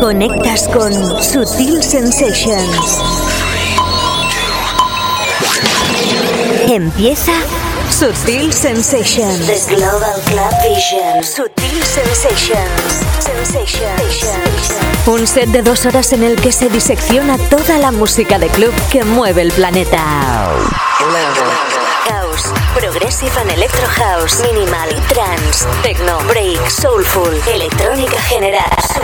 Conectas con Sutil Sensations. Empieza Sutil Sensations. The Global Club Vision. Sutil Sensations. Sensations. Un set de dos horas en el que se disecciona toda la música de club que mueve el planeta. House, Progressive and Electro House, Minimal, Trance, Techno, Break, Soulful, Electrónica General.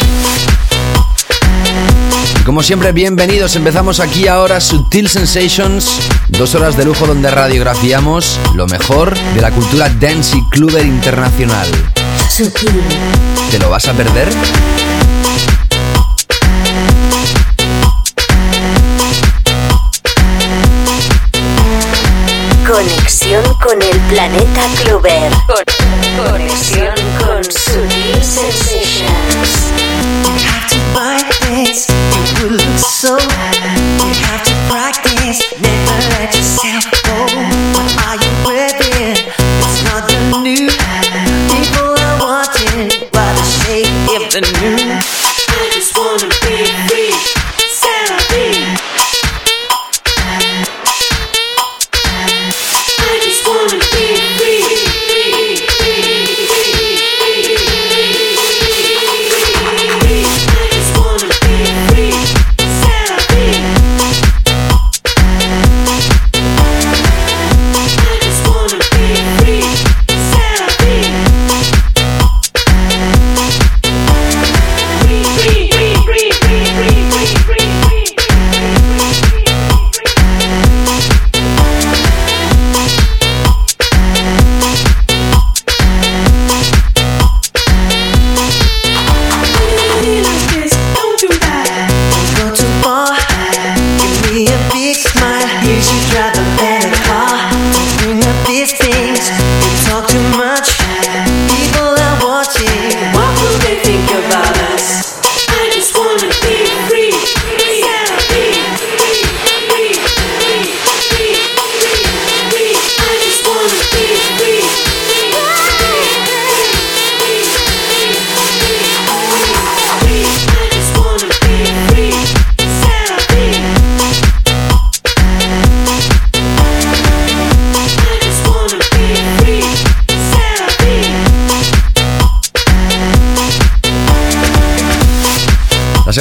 Y como siempre, bienvenidos. Empezamos aquí ahora Sutil Sensations, dos horas de lujo donde radiografiamos lo mejor de la cultura dance y cluber internacional. Sutil. ¿Te lo vas a perder? Conexión con el planeta. Con- conexión con Sutil Sensations. dance, you look so high. You have to practice. Never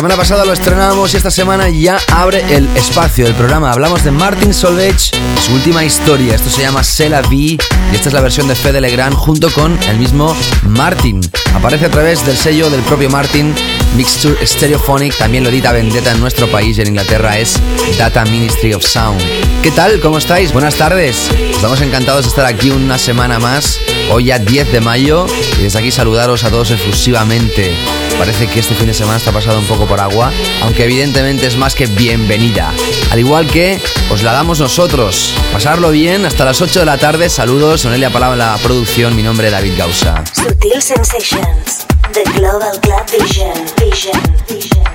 semana pasada lo estrenamos y esta semana ya abre el espacio del programa. Hablamos de Martin Solveig, su última historia. Esto se llama C'est la vie y esta es la versión de Fede Legrand junto con el mismo Martin. Aparece a través del sello del propio Martin, Mixture Stereophonic. También lo edita Vendetta en nuestro país y en Inglaterra es Data Ministry of Sound. ¿Qué tal? ¿Cómo estáis? Buenas tardes. Estamos encantados de estar aquí una semana más. Hoy ya 10 de mayo y desde aquí saludaros a todos efusivamente. Parece que este fin de semana está pasado un poco por agua, aunque evidentemente es más que bienvenida. Al igual que os la damos nosotros. Pasarlo bien hasta las 8 de la tarde. Saludos, Onelia Palau en la producción. Mi nombre es David Gausa. Sutil Sensations.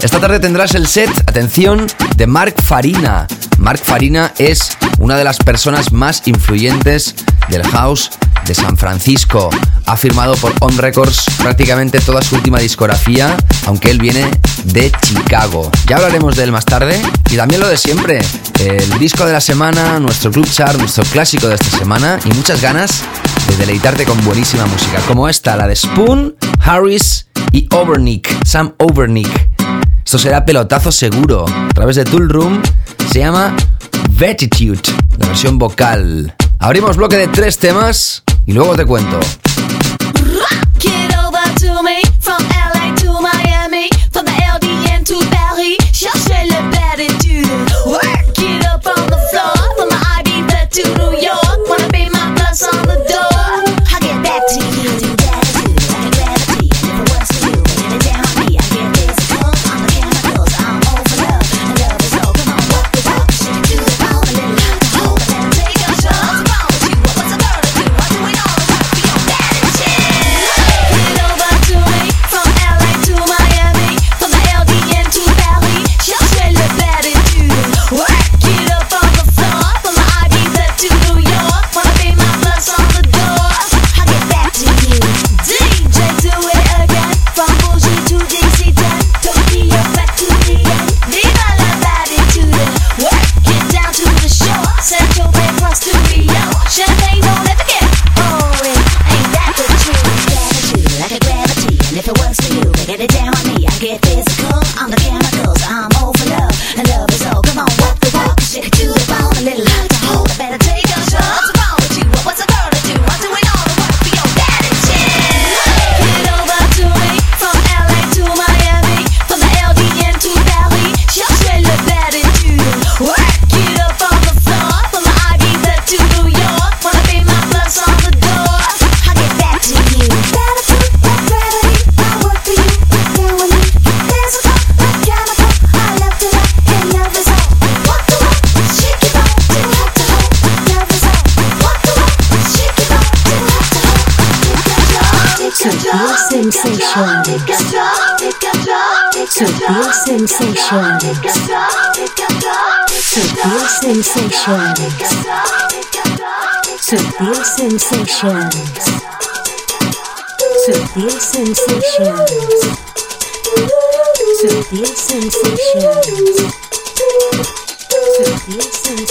Esta tarde tendrás el set, atención, de Mark Farina. Mark Farina es una de las personas más influyentes del house de San Francisco. Ha firmado por On Records prácticamente toda su última discografía, aunque él viene de Chicago. Ya hablaremos de él más tarde. Y también lo de siempre, el disco de la semana, nuestro club chart, nuestro clásico de esta semana y muchas ganas de deleitarte con buenísima música, como esta, la de Spoon, Harris y Overnick, Sam Overnick. Esto será pelotazo seguro. A través de Tool Room se llama Vetitude, la versión vocal. Abrimos bloque de tres temas y luego te cuento. Sensations. Sutil sensations. Sutil sensations. Sutil sensations. Preguntas,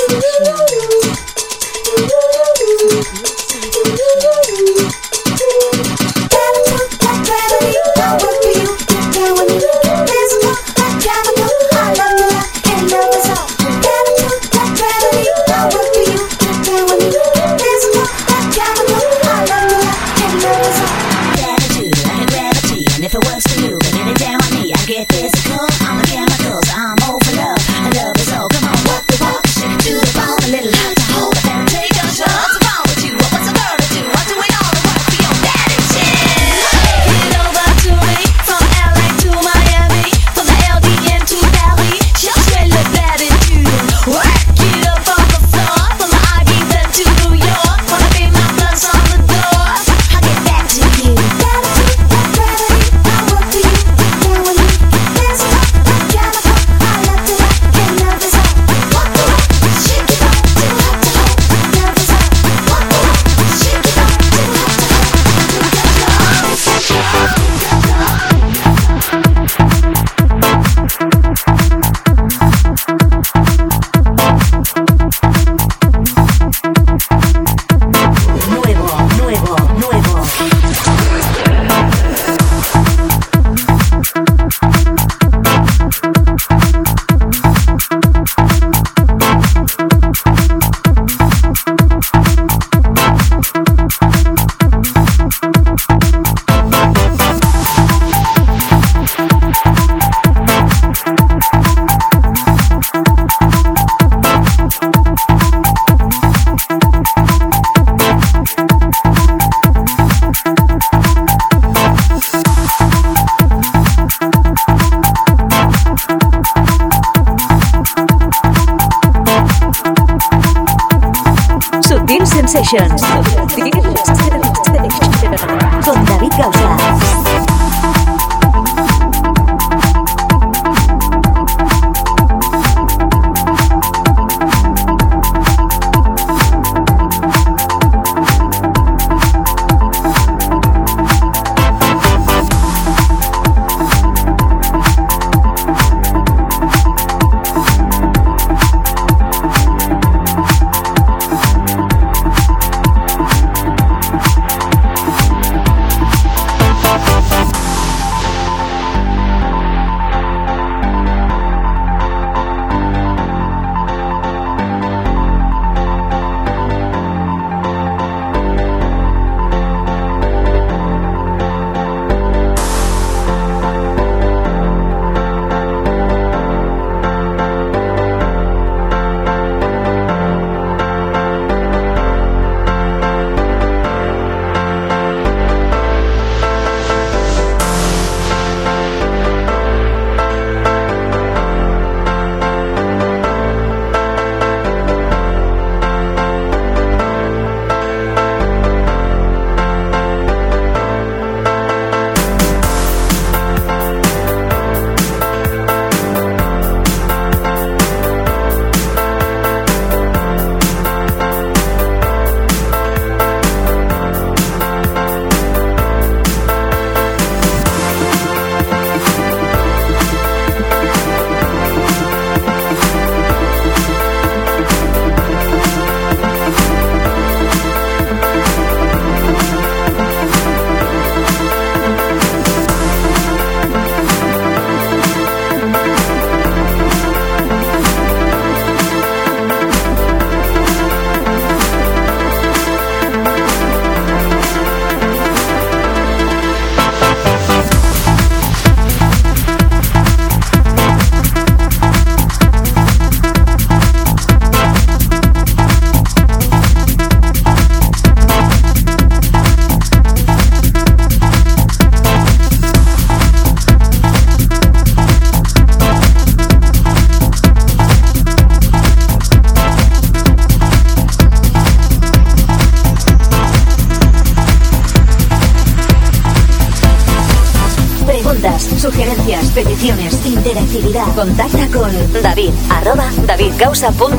pausa.com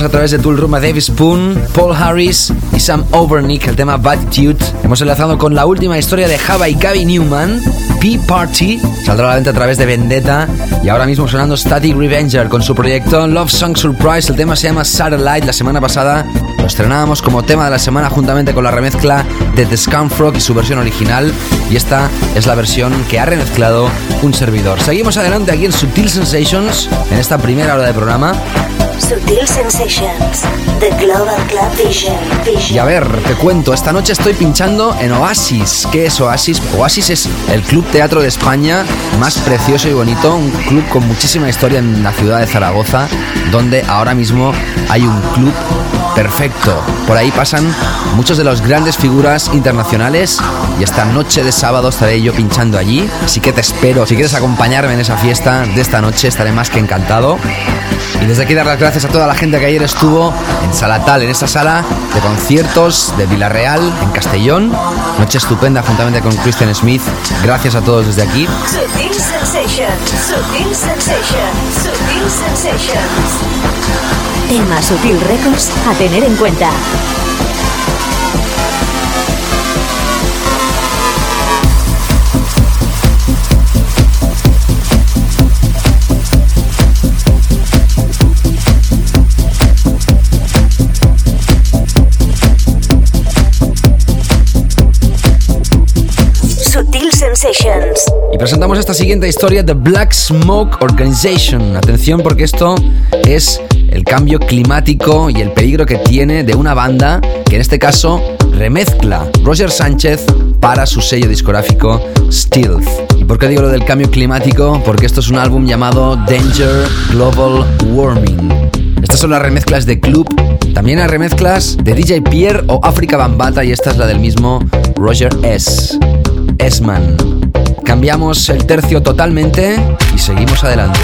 A través de Tool Room a David Spoon, Paul Harris y Sam Overnick el tema Attitude. Hemos enlazado con la última historia de Java y Gaby Newman, P-Party. Saldrá a la venta a través de Vendetta. Y ahora mismo sonando Static Revenger con su proyecto Love Song Surprise. El tema se llama Satellite. La semana pasada lo estrenábamos como tema de la semana juntamente con la remezcla de The Scumfrog y su versión original. Y esta es la versión que ha remezclado un servidor. Seguimos adelante aquí en Sutil Sensations en esta primera hora de programa. Sutil Sensations. The Global Club Vision. Y a ver, te cuento, esta noche estoy pinchando en Oasis. ¿Qué es Oasis? Oasis es el club teatro de España más precioso y bonito, un club con muchísima historia en la ciudad de Zaragoza, donde ahora mismo hay un club perfecto. Por ahí pasan muchos de las grandes figuras internacionales y esta noche de sábado estaré yo pinchando allí, así que te espero. Si quieres acompañarme en esa fiesta de esta noche, estaré más que encantado. Y desde aquí dar las gracias a toda la gente que ayer estuvo en Salatal, en esa sala de conciertos de Villarreal, en Castellón. Noche estupenda juntamente con Christian Smith. Gracias a todos desde aquí. Tema Sutil Records a tener en cuenta. Presentamos esta siguiente historia de Black Smoke Organization. Atención porque esto es el cambio climático y el peligro que tiene de una banda que en este caso remezcla Roger Sánchez para su sello discográfico Stealth. ¿Y por qué digo lo del cambio climático? Porque esto es un álbum llamado Danger Global Warming. Estas son las remezclas de Club. También hay remezclas de DJ Pierre o África Bambata y esta es la del mismo Roger S. Esman. Cambiamos el tercio totalmente y seguimos adelante.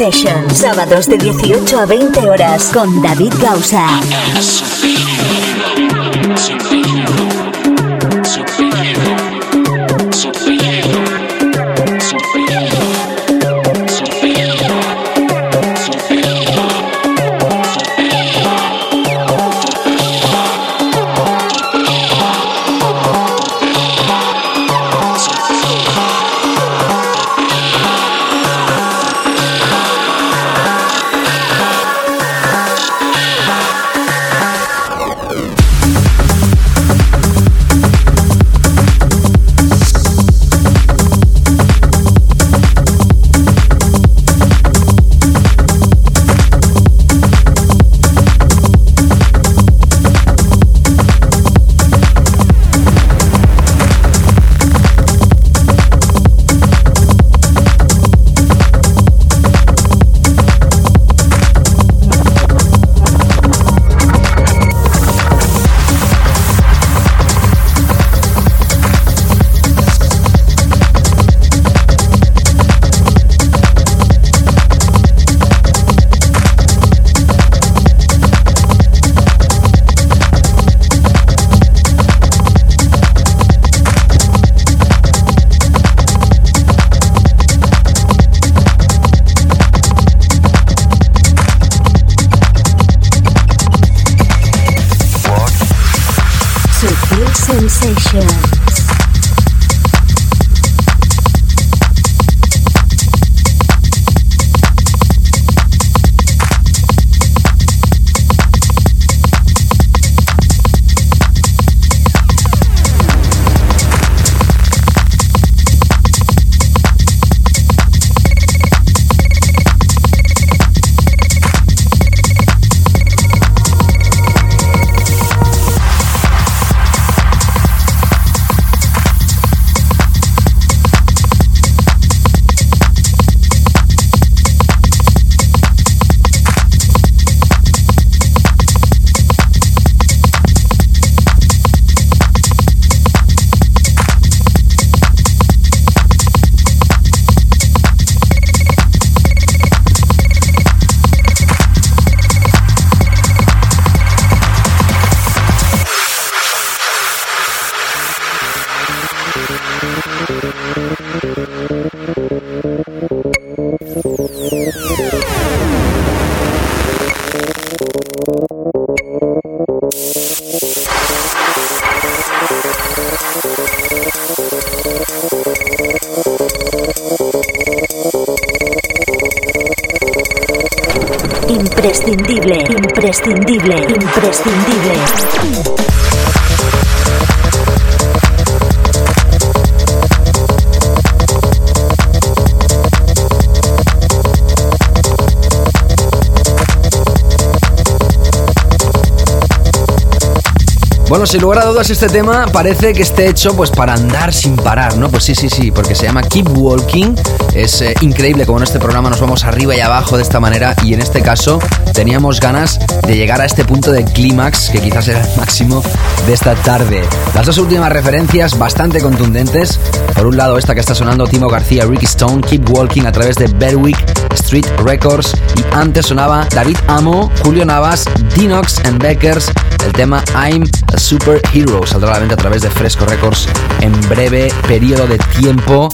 Sensation. Sábados de 18 a 20 horas con David Gausa. Imprescindible, imprescindible, imprescindible. Bueno, sin lugar a dudas este tema parece que esté hecho pues para andar sin parar, ¿no? Pues sí, sí, sí, porque se llama Keep Walking. Es eh, increíble como en este programa nos vamos arriba y abajo de esta manera y en este caso teníamos ganas de llegar a este punto de clímax que quizás era el máximo de esta tarde. Las dos últimas referencias bastante contundentes. Por un lado esta que está sonando Timo García, Ricky Stone, Keep Walking a través de Berwick Street Records y antes sonaba David Amo, Julio Navas, Dinox and Beckers el tema I'm a Superhero saldrá a la venta a través de Fresco Records en breve periodo de tiempo.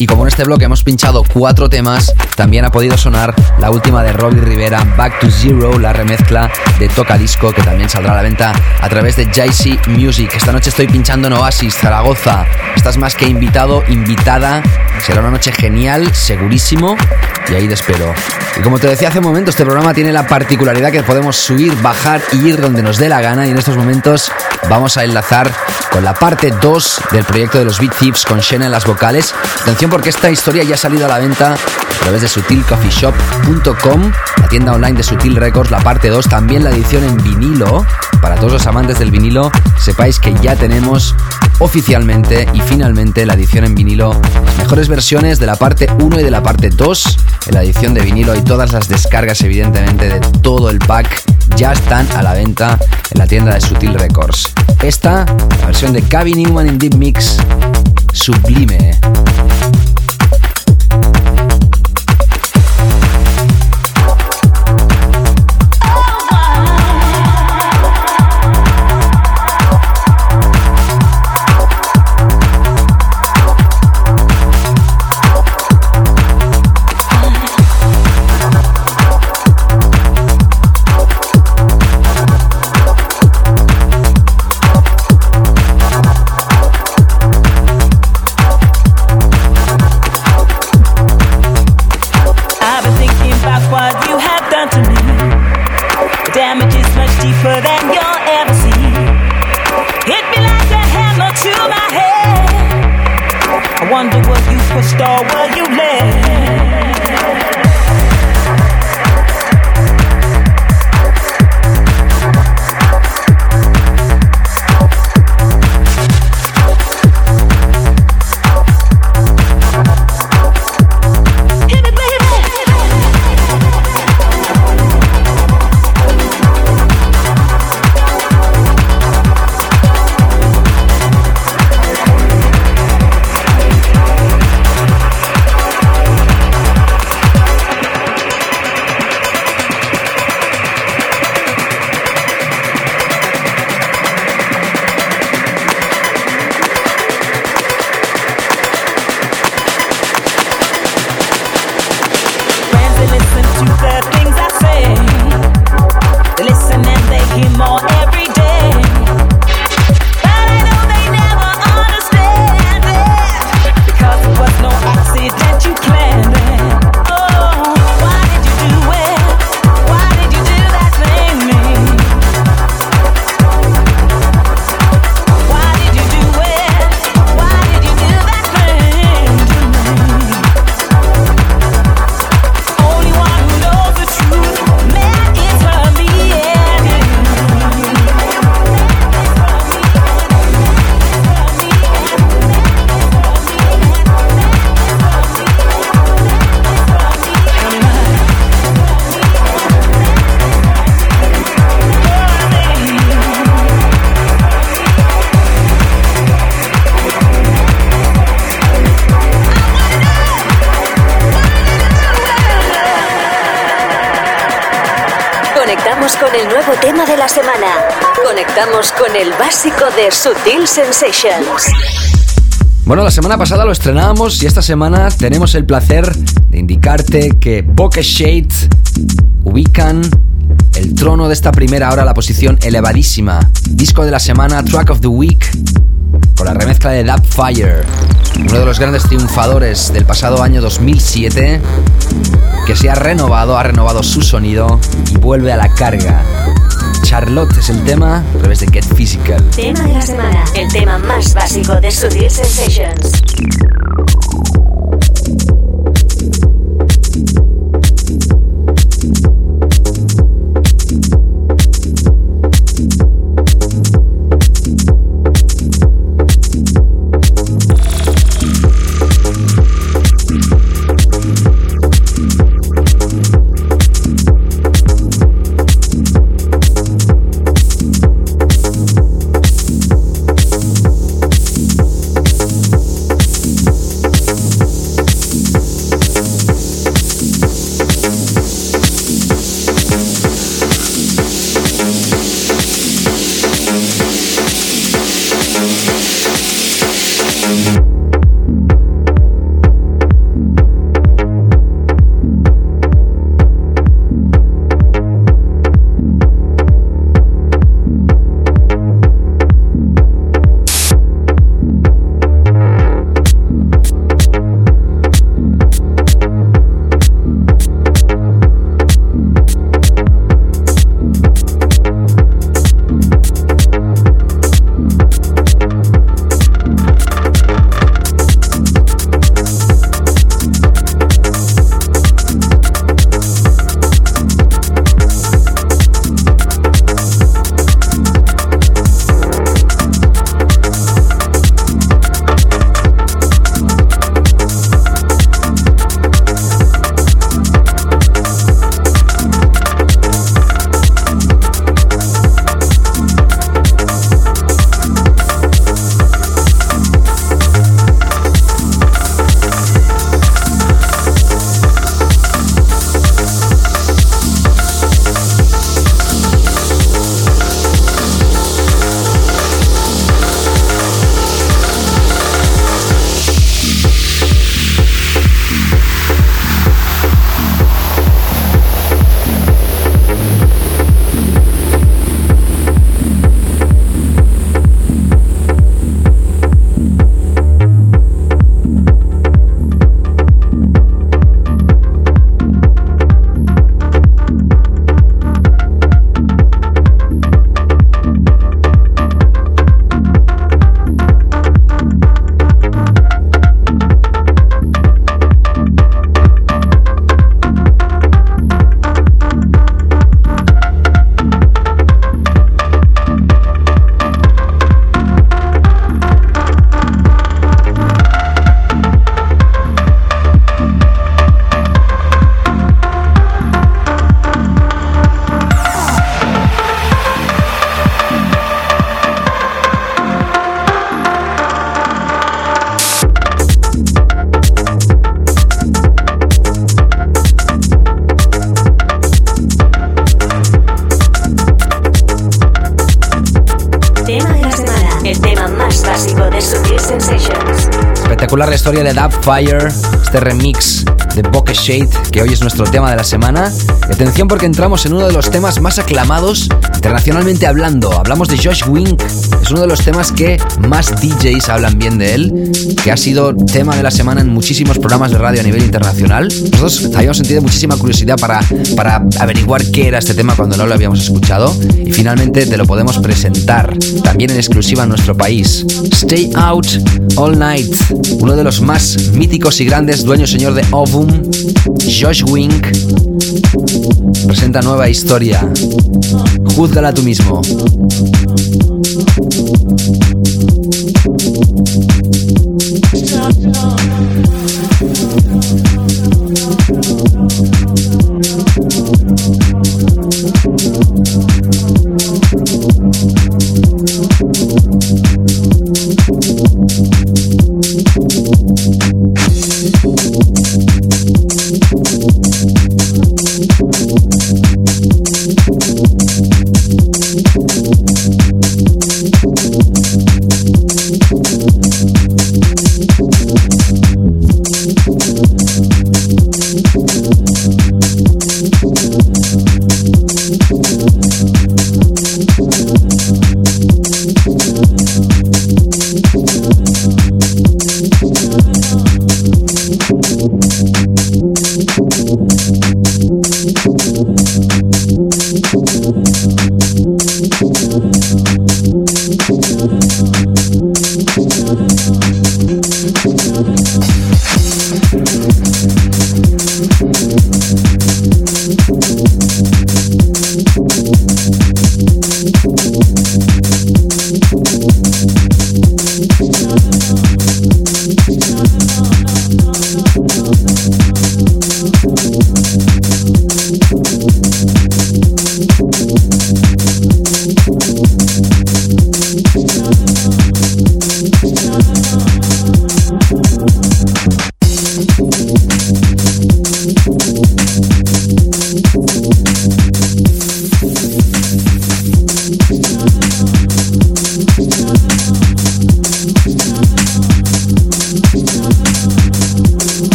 Y como en este bloque hemos pinchado cuatro temas, también ha podido sonar la última de Robbie Rivera, Back to Zero, la remezcla de Toca Disco, que también saldrá a la venta a través de JC Music. Esta noche estoy pinchando en Oasis, Zaragoza. Estás más que invitado, invitada. Será una noche genial, segurísimo. Y ahí te espero. Y como te decía hace un momento, este programa tiene la particularidad que podemos subir, bajar y ir donde nos dé la gana. Y en estos momentos vamos a enlazar con la parte 2 del proyecto de los Beat Thieves con Shena en las vocales. Atención porque esta historia ya ha salido a la venta a través de sutilcoffeeshop.com, la tienda online de Sutil Records, la parte 2, también la edición en vinilo. Para todos los amantes del vinilo, sepáis que ya tenemos oficialmente y finalmente la edición en vinilo, las mejores versiones de la parte 1 y de la parte 2. En la edición de vinilo y todas las descargas evidentemente de todo el pack ya están a la venta en la tienda de Sutil Records. Esta, la versión de Kevin Newman en Deep Mix, sublime. Sensations. Bueno, la semana pasada lo estrenábamos y esta semana tenemos el placer de indicarte que Pocket Shade ubican el trono de esta primera hora, la posición elevadísima. Disco de la semana, Track of the Week, con la remezcla de Dub Fire, uno de los grandes triunfadores del pasado año 2007, que se ha renovado, ha renovado su sonido y vuelve a la carga. Charlotte es el tema a través de Get Physical. Tema de la semana, el tema más básico de Sutil Sensations. Historia de Dub Fire, este remix de Bokeh Shade, que hoy es nuestro tema de la semana. Y atención porque entramos en uno de los temas más aclamados internacionalmente hablando. Hablamos de Josh Wink, es uno de los temas que más DJs hablan bien de él, que ha sido tema de la semana en muchísimos programas de radio a nivel internacional. Nosotros habíamos sentido muchísima curiosidad para, para averiguar qué era este tema cuando no lo habíamos escuchado y finalmente te lo podemos presentar también en exclusiva en nuestro país. Stay Out All Night, uno de los más míticos y grandes dueños señor de Ovum, Josh Wink presenta nueva historia. Júzgala tú mismo.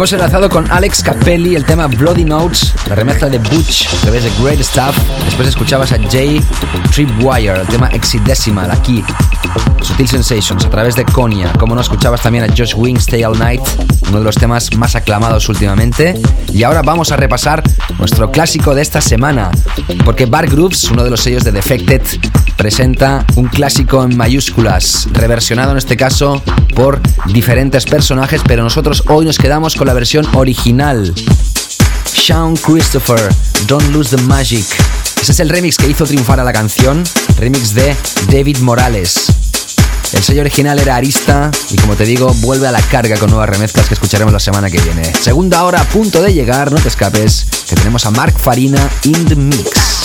Hemos enlazado con Alex Capelli el tema Bloody Notes, la remezcla de Butch a través de Great Stuff. Después escuchabas a Jay Tripwire, el tema Exidecimal aquí. Sutil Sensations a través de Konya. Como no escuchabas también a Josh Wing Stay All Night, uno de los temas más aclamados últimamente. Y ahora vamos a repasar nuestro clásico de esta semana, porque Bar Groups, uno de los sellos de Defected, presenta un clásico en mayúsculas, reversionado en este caso por diferentes personajes, pero nosotros hoy nos quedamos con la versión original. Sean Christopher, Don't Lose the Magic. Ese es el remix que hizo triunfar a la canción, remix de David Morales. El sello original era Arista y como te digo, vuelve a la carga con nuevas remezclas que escucharemos la semana que viene. Segunda hora a punto de llegar, no te escapes, que tenemos a Mark Farina in the mix.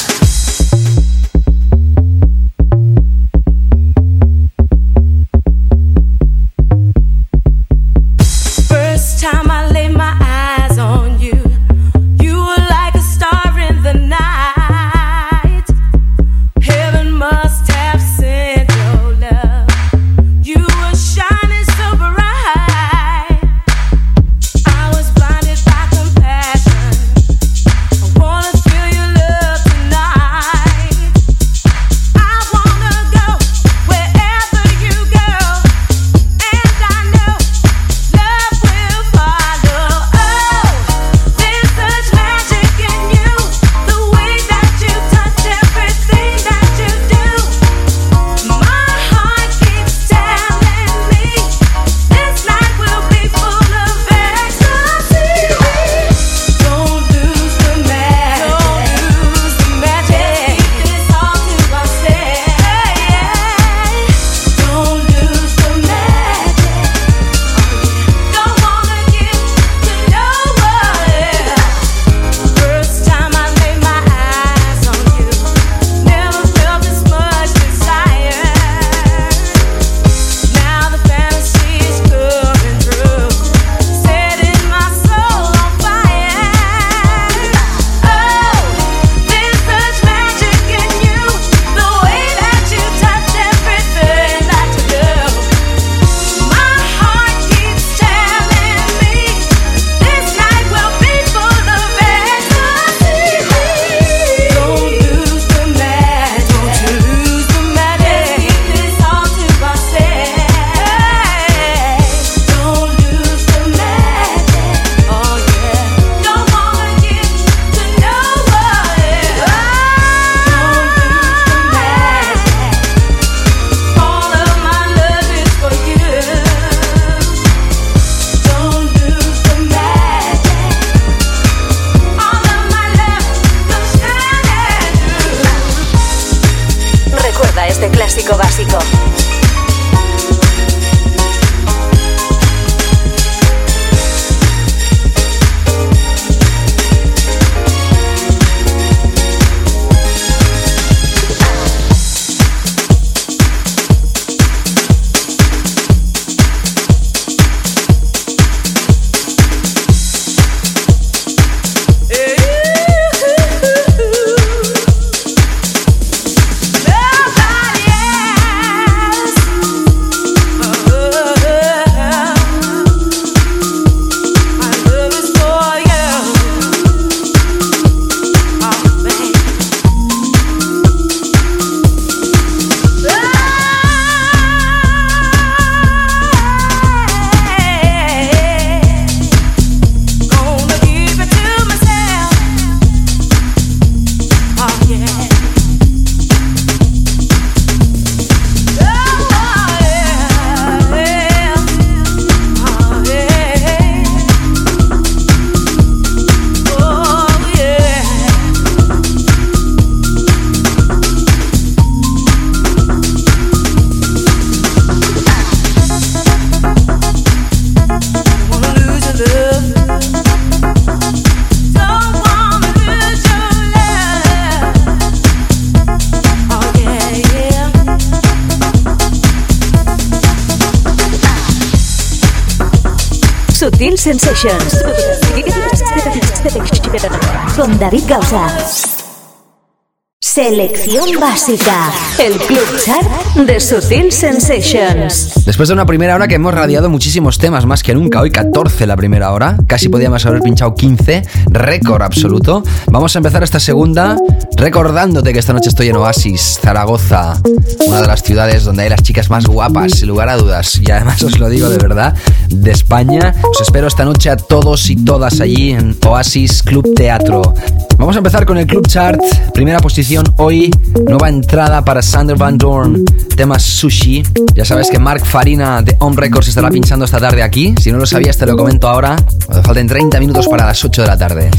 David Gausa. Selección básica. El Club Chart de Sutil Sensations. Después de una primera hora que hemos radiado muchísimos temas, más que nunca, hoy 14 la primera hora, casi podíamos haber pinchado 15, récord absoluto. Vamos a empezar esta segunda recordándote que esta noche estoy en Oasis, Zaragoza, una de las ciudades donde hay las chicas más guapas, sin lugar a dudas. Y además os lo digo de verdad, de España. Os espero esta noche a todos y todas allí en Oasis Club Teatro. Vamos a empezar con el Club Chart, primera posición hoy, nueva entrada para Sander Van Dorn, tema Sushi. Ya sabes que Mark Farina de Home Records estará pinchando esta tarde aquí. Si no lo sabías, te lo comento ahora. Cuando falten 30 minutos para las 8 de la tarde.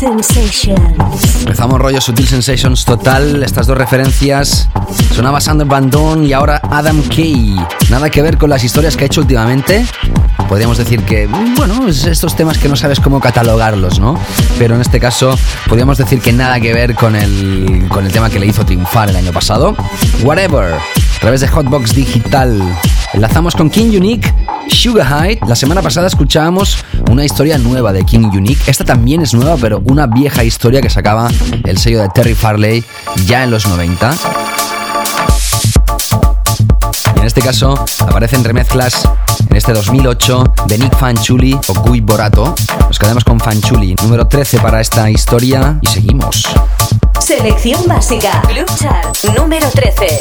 Sensations. Empezamos rollo Sutil Sensations total. Estas dos referencias sonaba Sander Van Dorn y ahora Adam Kay. Nada que ver con las historias que ha hecho últimamente. Podríamos decir que, bueno, es estos temas que no sabes cómo catalogarlos, ¿no? Pero en este caso, podríamos decir que nada que ver con el, con el tema que le hizo triunfar el año pasado. Whatever, a través de Hotbox Digital. Enlazamos con King Unique, Sugar High. La semana pasada escuchábamos una historia nueva de King Unique. Esta también es nueva, pero una vieja historia que sacaba el sello de Terry Farley ya en los 90. Y en este caso aparecen remezclas en este 2008 de Nick Fanchuli o Guy Borato. Nos quedamos con Fanchuli, número 13 para esta historia y seguimos. Selección básica. Club Chart número 13.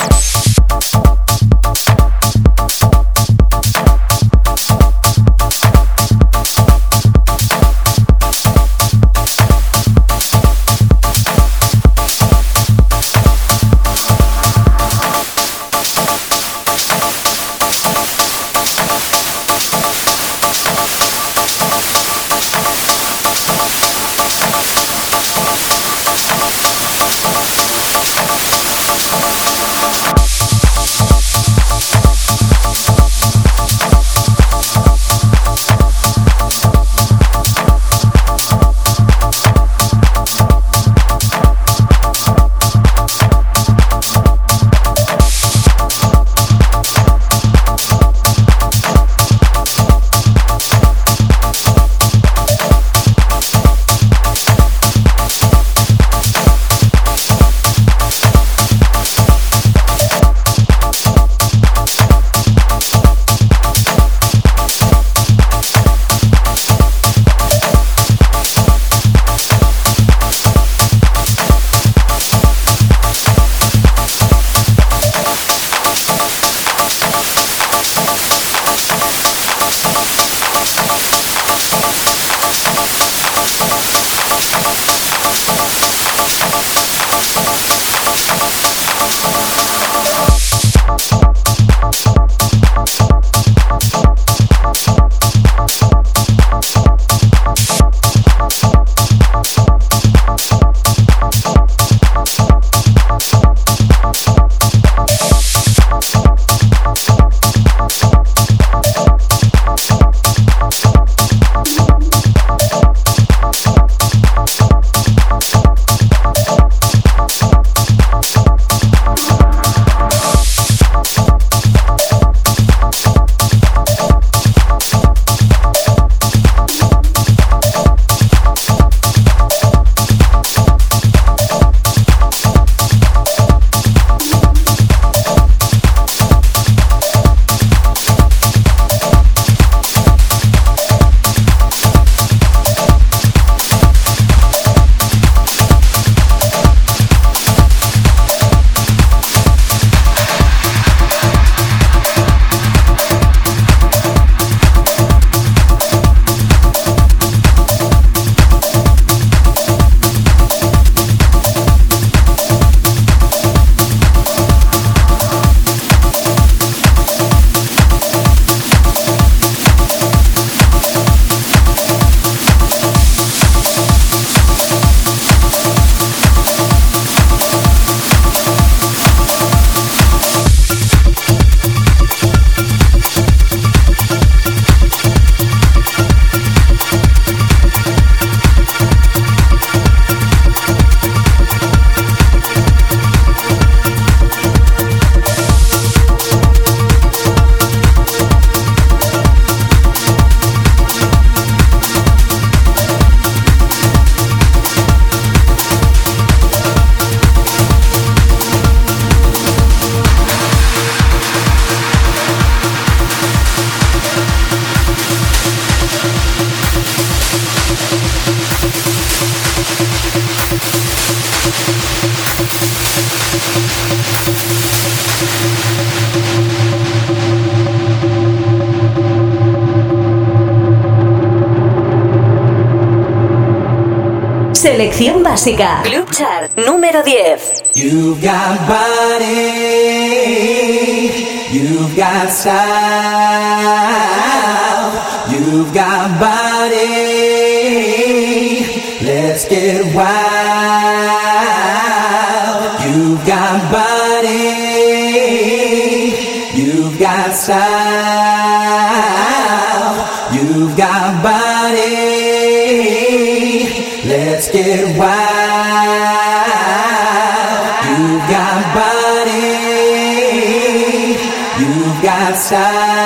Club Chart número 10. You've got body, you've got style, Let's get wild. You've got body, you've got style, you've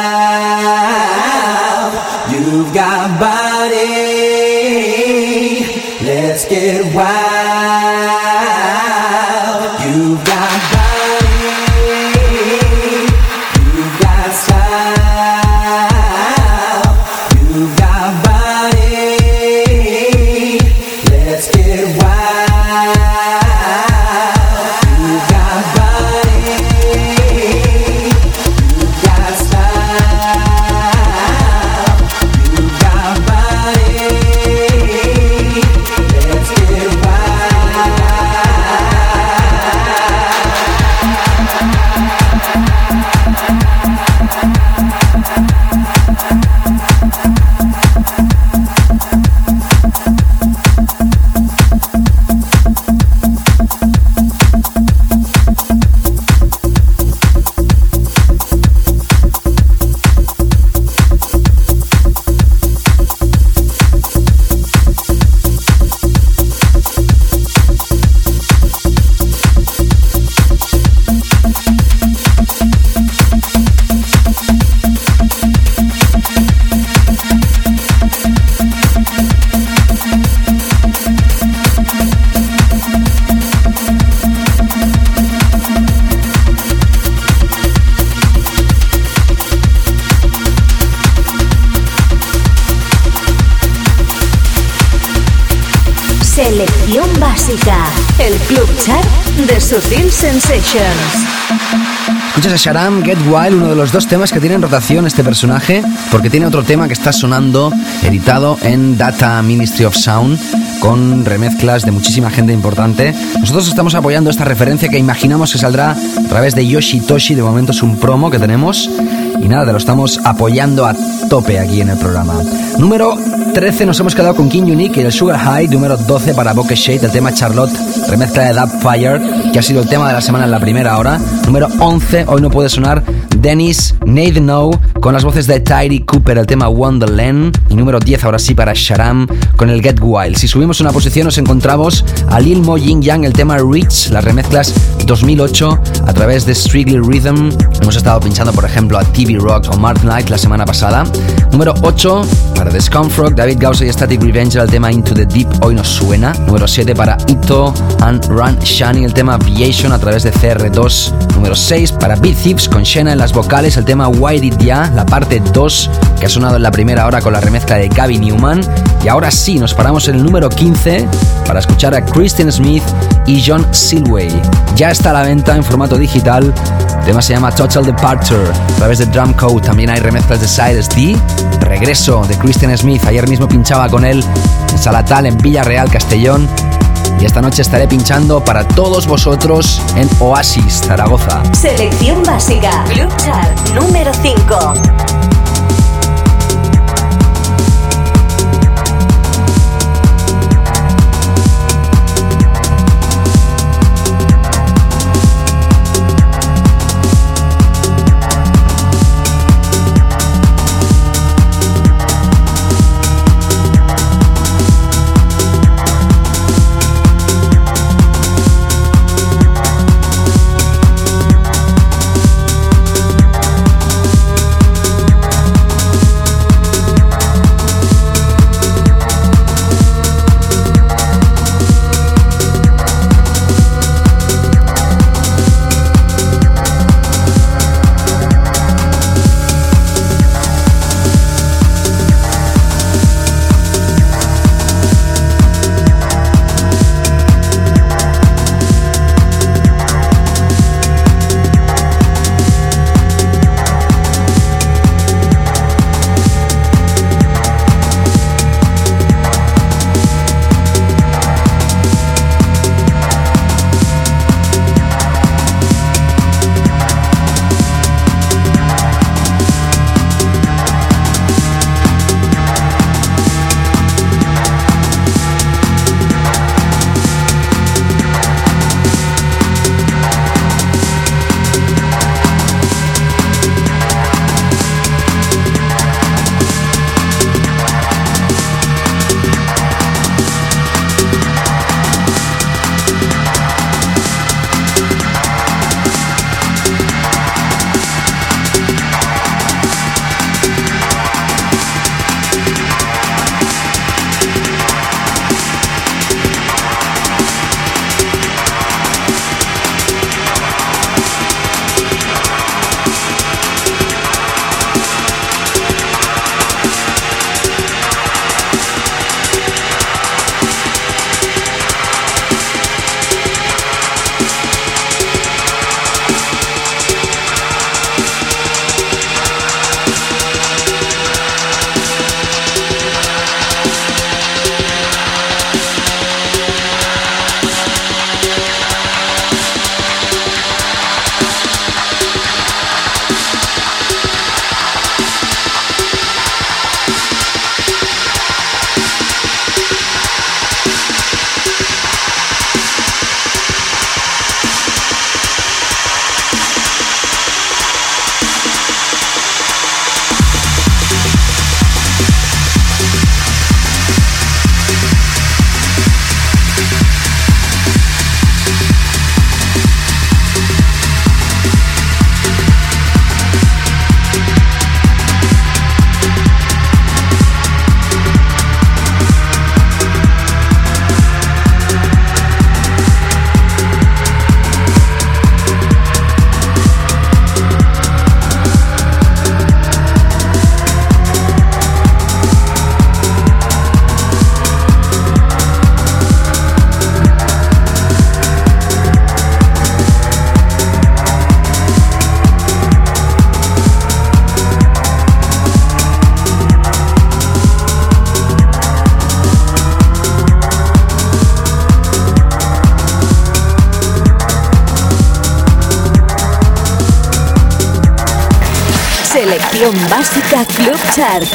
Sensations. Escuchas a Sharam Get Wild, uno de los dos temas que tiene en rotación este personaje, porque tiene otro tema que está sonando, editado en Data Ministry of Sound, con remezclas de muchísima gente importante. Nosotros estamos apoyando esta referencia que imaginamos que saldrá a través de Yoshitoshi, de momento es un promo que tenemos, y nada, te lo estamos apoyando a tope aquí en el programa. Número 13 nos hemos quedado con King Unique y el Sugar High, número 12 para Bokeh Shade, el tema Charlotte, remezcla de Dub Fire, que ha sido el tema de la semana en la primera hora. Número 11, hoy no puede sonar Dennis Nate No con las voces de Tyree Cooper, el tema Wonderland. Y número 10, ahora sí, para Sharam con el Get Wild. Si subimos una posición, nos encontramos a Lil Mo Ying Yang, el tema Reach, las remezclas 2008 a través de Strictly Rhythm. Hemos estado pinchando, por ejemplo, a TV Rock o Mark Knight la semana pasada. Número 8 para Discomfort, David Gausa y Static Revenge, el tema Into the Deep, hoy nos suena. Número 7 para Ito and Run Shani, el tema Aviation a través de CR2. Número 6 para Beat Thieves con Shena en las vocales, el tema Why It Ya, la parte 2 que ha sonado en la primera hora con la remezcla de Gaby Newman. Y ahora sí, nos paramos en el número 15 para escuchar a Kristen Smith y John Silway. Ya está a la venta en formato digital. El tema se llama Total Departure a través de Drum Code. También hay remezclas de Cyrus D. Regreso de Kristen Smith. Ayer mismo pinchaba con él en Salatal, en Villarreal, Castellón. Y esta noche estaré pinchando para todos vosotros en Oasis, Zaragoza. Selección básica. Club Chart número 5. escuchar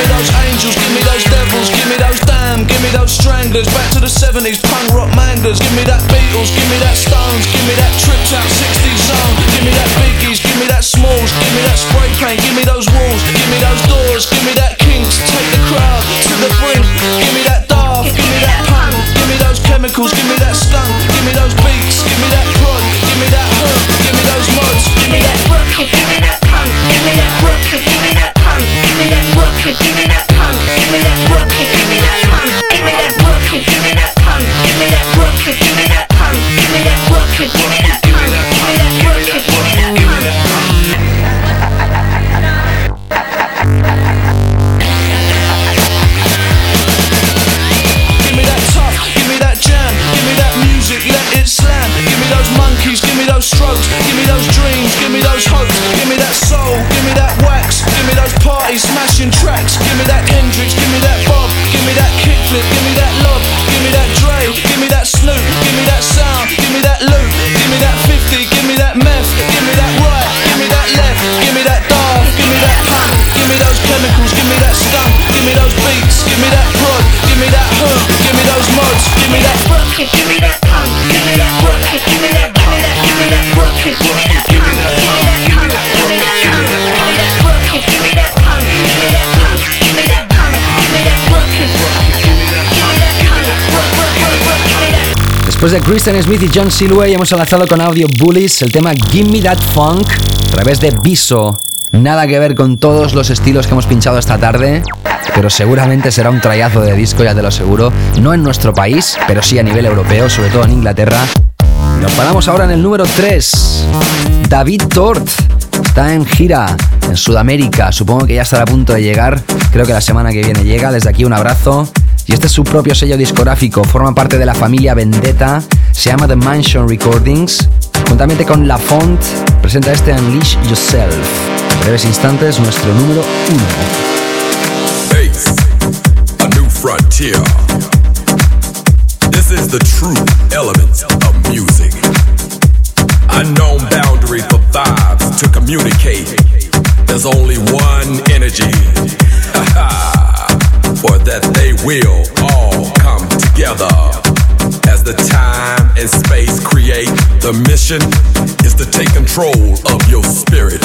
me those angels, give me those devils, give me those damn, give me those stranglers. Back to the 70s, punk rock mangas. Give me that Beatles, give me that Stones, give me that tripped out 60s zone. Give me that Biggies, give me that Smalls, give me that spray paint, give me those walls, give me those doors, give me that Kinks. Take the crowd to the brink. Give me that Daft, give me that punk, give me those chemicals, give me that skunk, give me those beats, give me that prod, give me that hook, give me those mods, give me that. Give give me that punk, give me that work, give me that punk, give me that work, give me that punk, give me that work, give me that punk. Después de Kristen Smith y John Silway hemos enlazado con Audio Bullies el tema Give Me That Funk a través de Viso. Nada que ver con todos los estilos que hemos pinchado esta tarde, pero seguramente será un trayazo de disco, ya te lo aseguro. No en nuestro país, pero sí a nivel europeo, sobre todo en Inglaterra. Nos paramos ahora en el número 3. David Tort está en gira en Sudamérica. Supongo que ya estará a punto de llegar. Creo que la semana que viene llega. Desde aquí un abrazo. Y este es su propio sello discográfico. Forma parte de la familia Vendetta. Se llama The Mansion Recordings. Juntamente con La Font, presenta este Unleash Yourself. En breves instantes, nuestro número 1. Frontier. This is the true element of music. Unknown boundary for vibes to communicate. There's only one energy. For that they will all come together. As the time and space create, the mission is to take control of your spirit.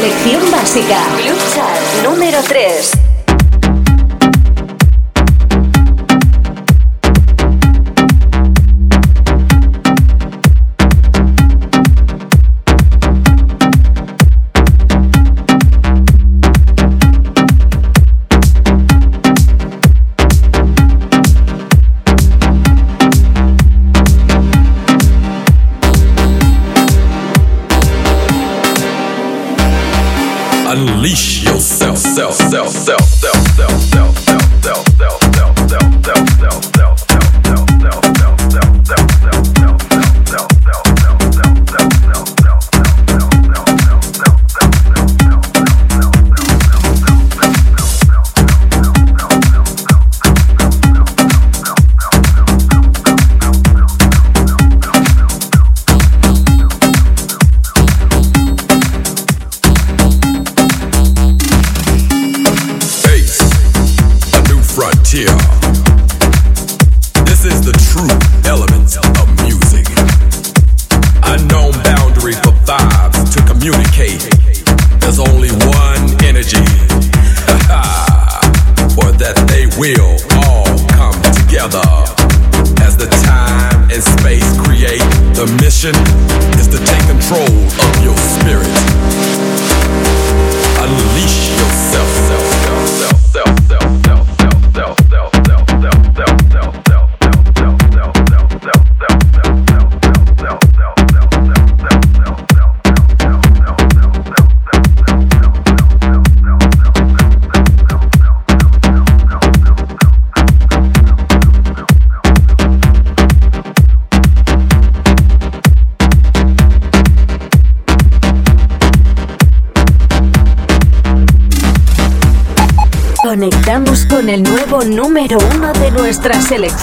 Selección básica Club Chart número 3.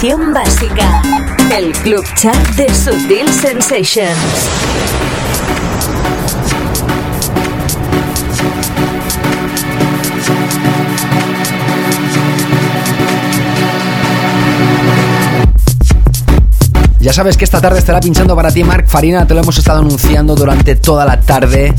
Básica, el Club Chat de Sutil Sensations. Ya sabes que esta tarde estará pinchando para ti Mark Farina, te lo hemos estado anunciando durante toda la tarde.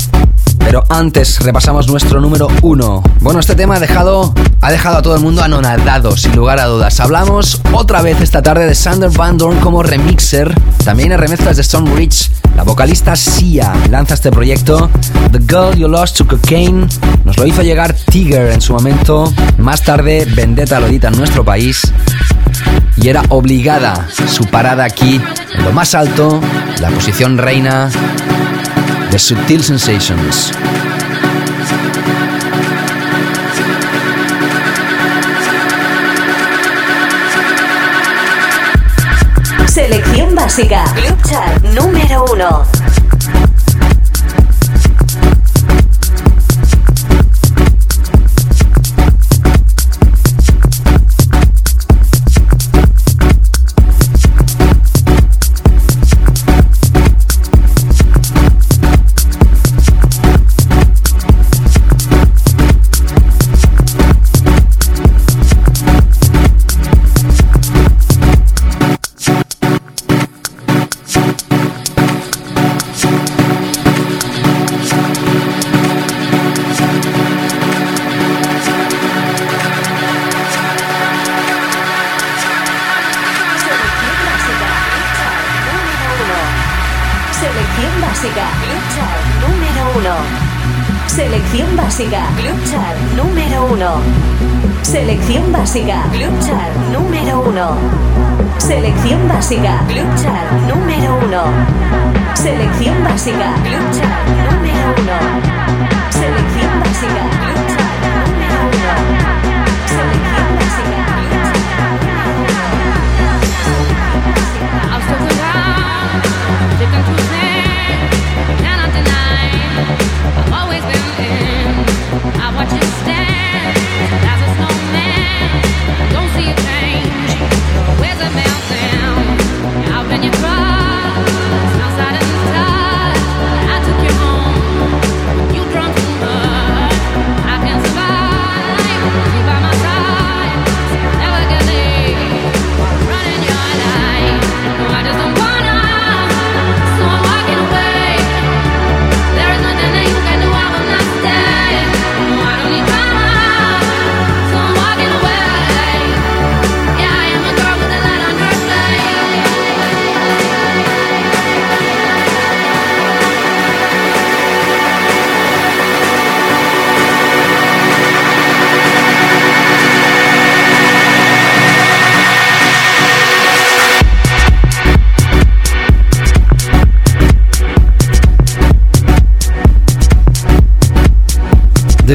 Pero antes repasamos nuestro número uno. Bueno, este tema ha dejado, ha dejado a todo el mundo anonadado, sin lugar a dudas. Hablamos otra vez esta tarde de Sander Van Dorn como remixer. También hay remezclas de Stone Rich. La vocalista Sia lanza este proyecto. The Girl You Lost to Cocaine. Nos lo hizo llegar Tiger en su momento. Más tarde, Vendetta lo edita en nuestro país y era obligada su parada aquí, en lo más alto, la posición reina The Subtil Sensations. Selección básica. Club Chart número 1.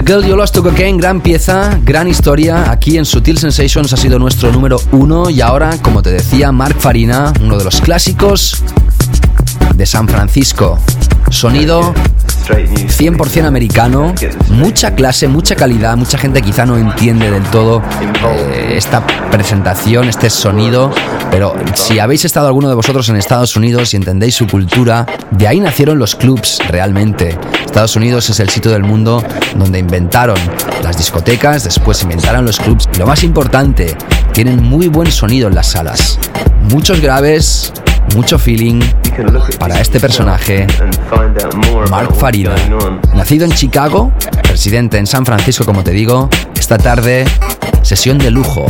Girl You Lost to Cocaine, gran pieza, gran historia. Aquí en Sutil Sensations ha sido nuestro número uno. Y ahora, como te decía, Mark Farina, uno de los clásicos de San Francisco. Sonido 100% americano, mucha clase, mucha calidad, mucha gente quizá no entiende del todo eh, esta presentación, este sonido, pero si habéis estado alguno de vosotros en Estados Unidos y entendéis su cultura, de ahí nacieron los clubs realmente. Estados Unidos es el sitio del mundo donde inventaron las discotecas, después inventaron los clubs y lo más importante, tienen muy buen sonido en las salas. Muchos graves, mucho feeling para este personaje, Mark Farina. Nacido en Chicago, residente en San Francisco, como te digo, esta tarde, sesión de lujo.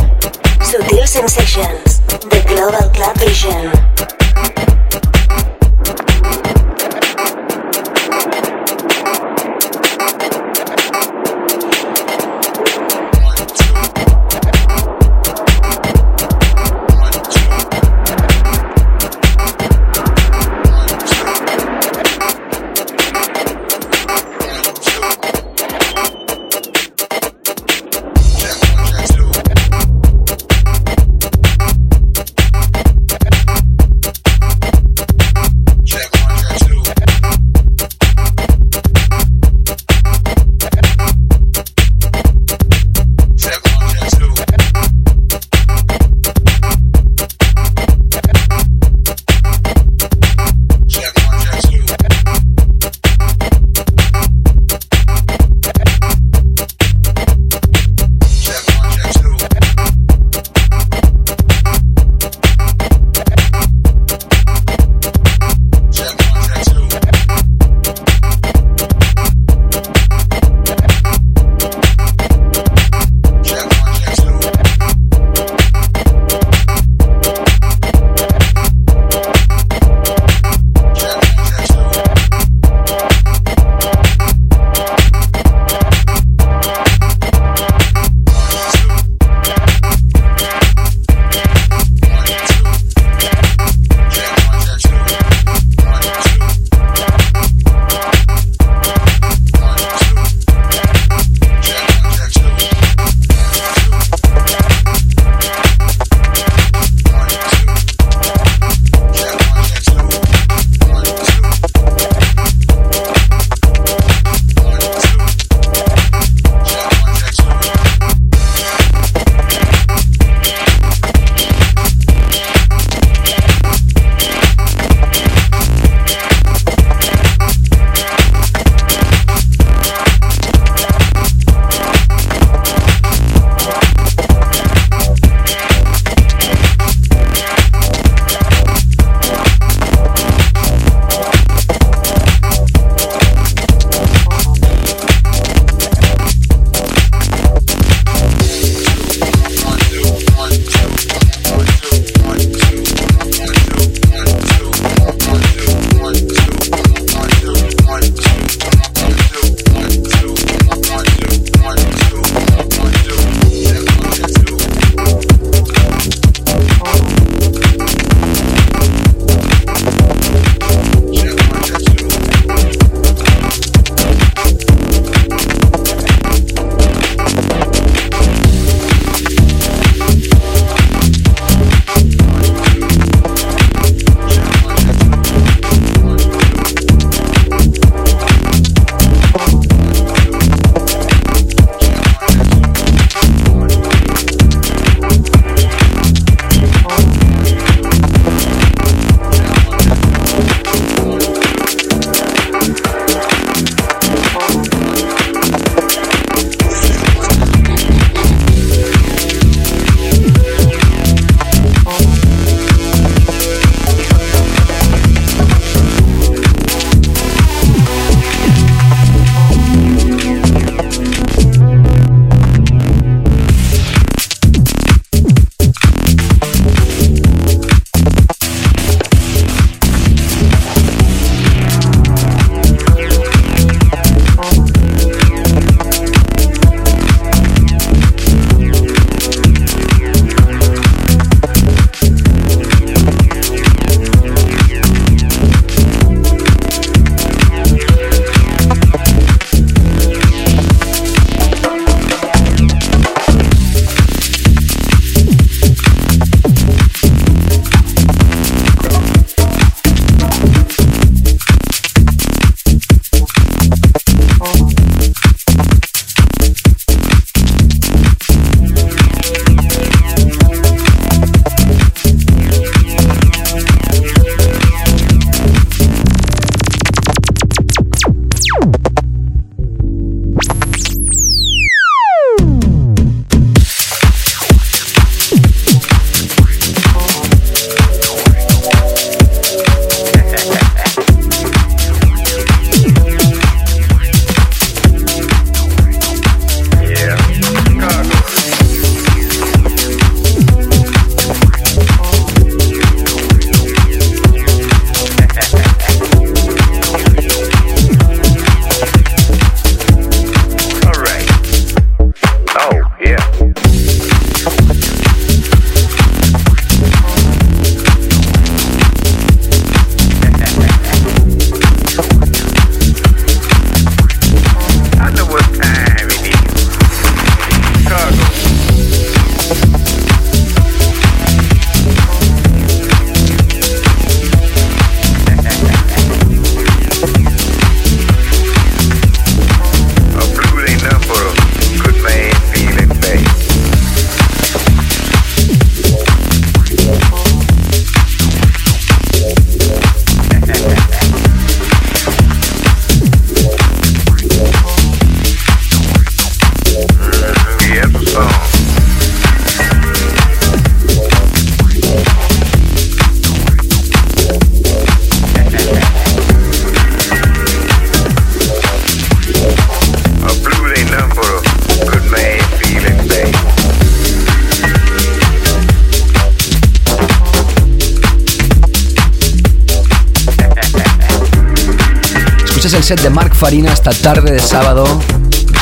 Farina esta tarde de sábado.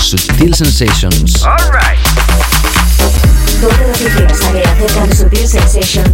Sutil Sensations. All right. Todo lo que quieras saber acerca de Sutil Sensations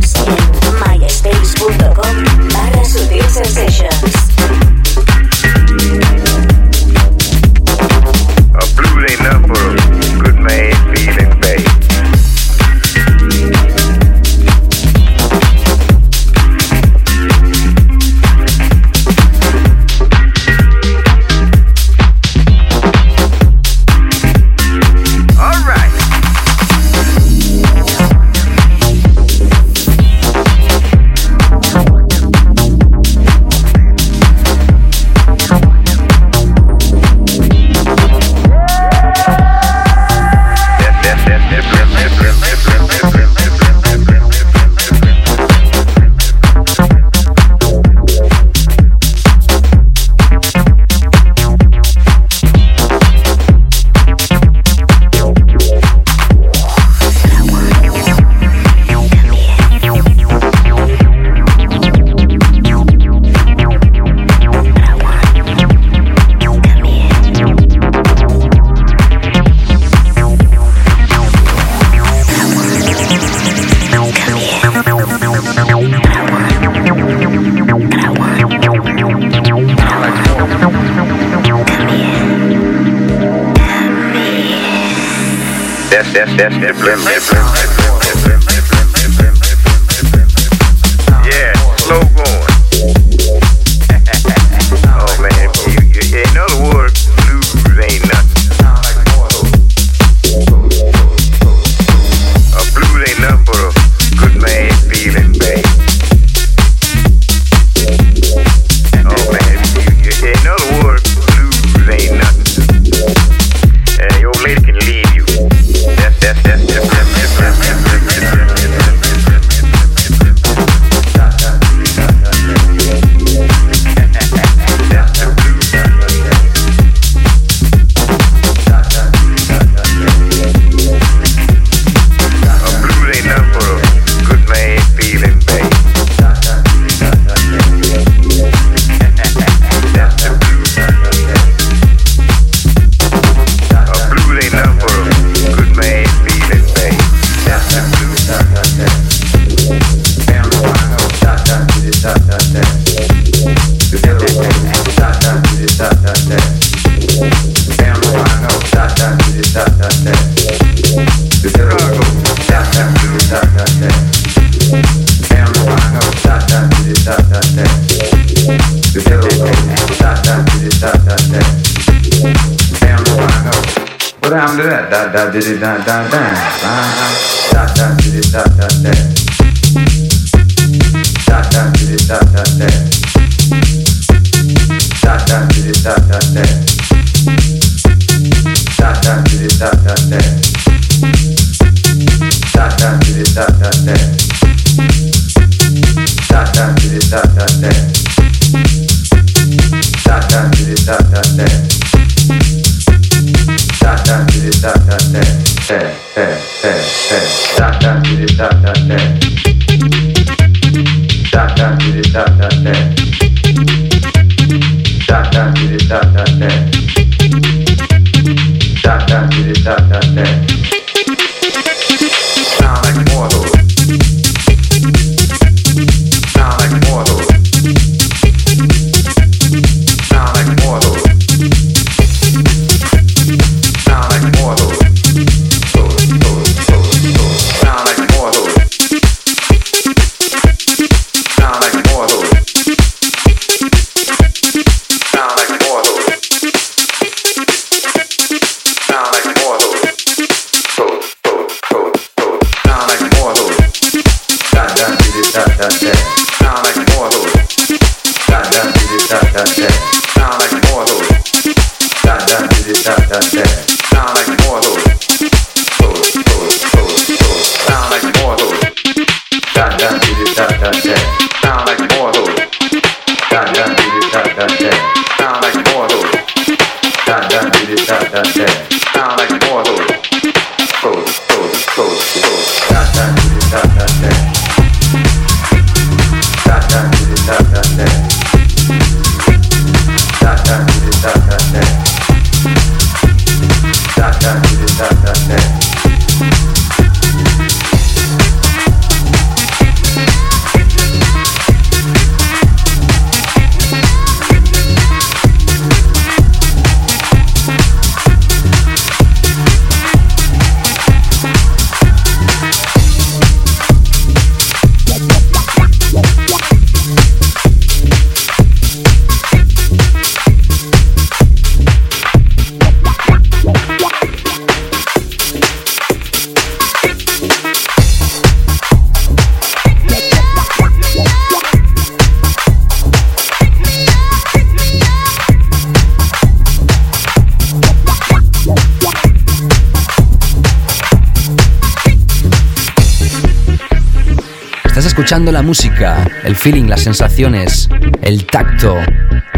escuchando la música, el feeling, las sensaciones, el tacto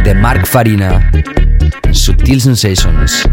de Mark Farina en Subtil Sensations.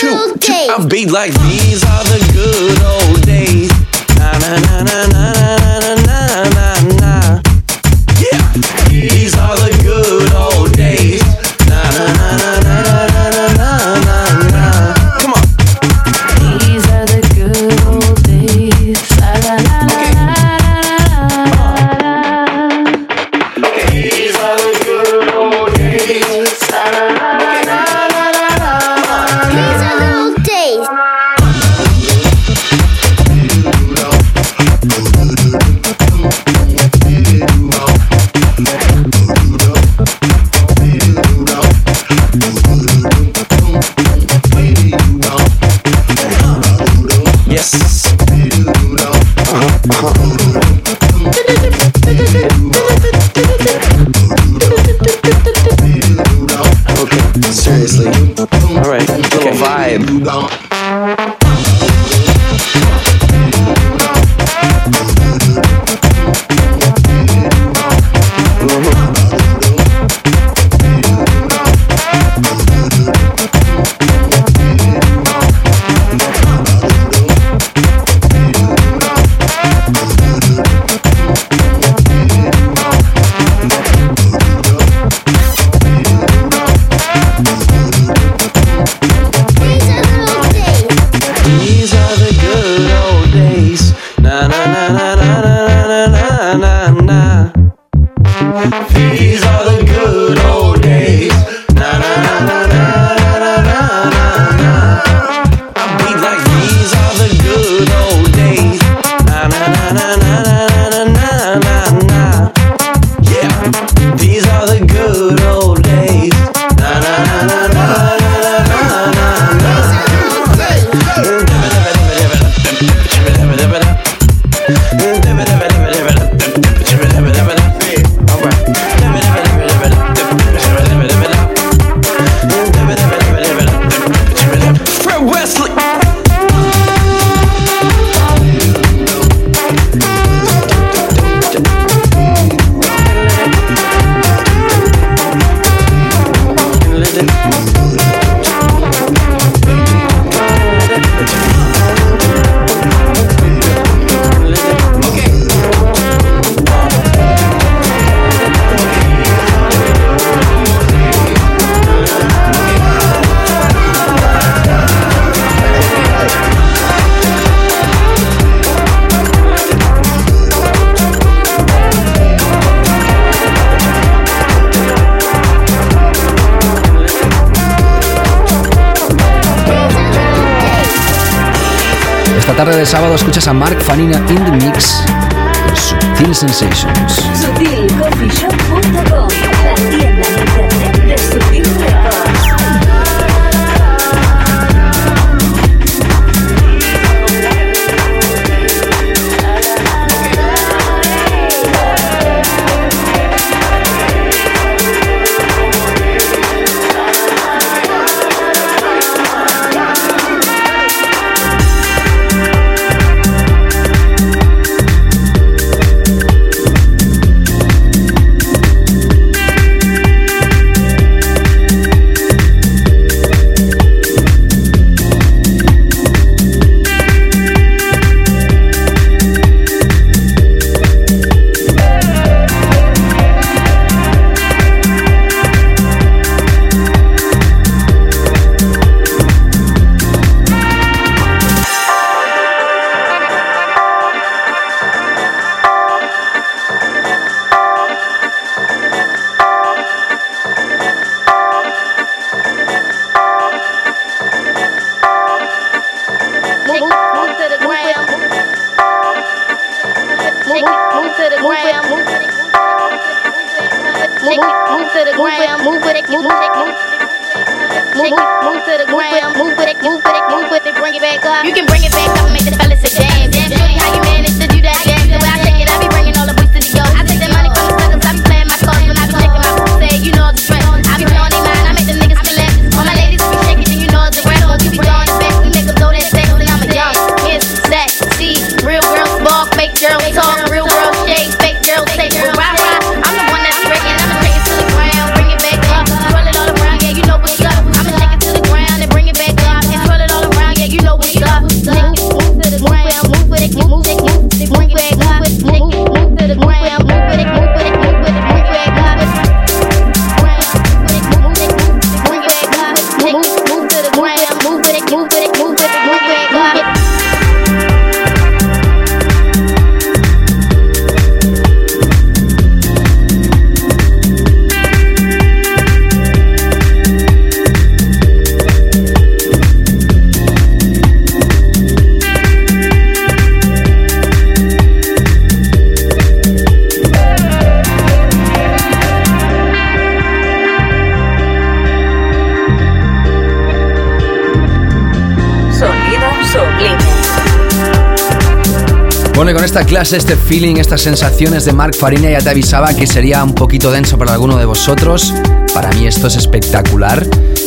two, two, I've been like, these are the good old days. Este feeling, estas sensaciones de Mark Farina ya te avisaba que sería un poquito denso para alguno de vosotros. Para mí esto es espectacular.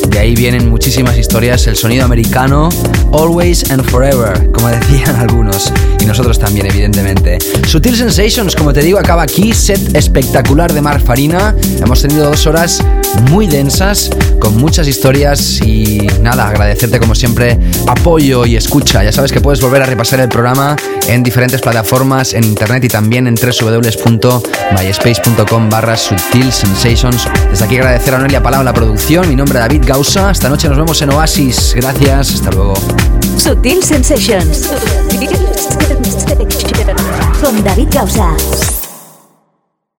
De ahí vienen muchísimas historias, el sonido americano, always and forever, como decían algunos, y nosotros también, evidentemente. Sutil Sensations, como te digo, acaba aquí, set espectacular de Mar Farina. Hemos tenido dos horas muy densas, con muchas historias y nada, agradecerte como siempre apoyo y escucha. Ya sabes que puedes volver a repasar el programa en diferentes plataformas, en internet y también en www.myspace.com barra Sutil Sensations. Desde aquí agradecer a Noelia Palau la producción, mi nombre es David Gausa. Esta noche nos vemos en Oasis. Gracias, hasta luego. Sutil Sensations. Con David Gausa.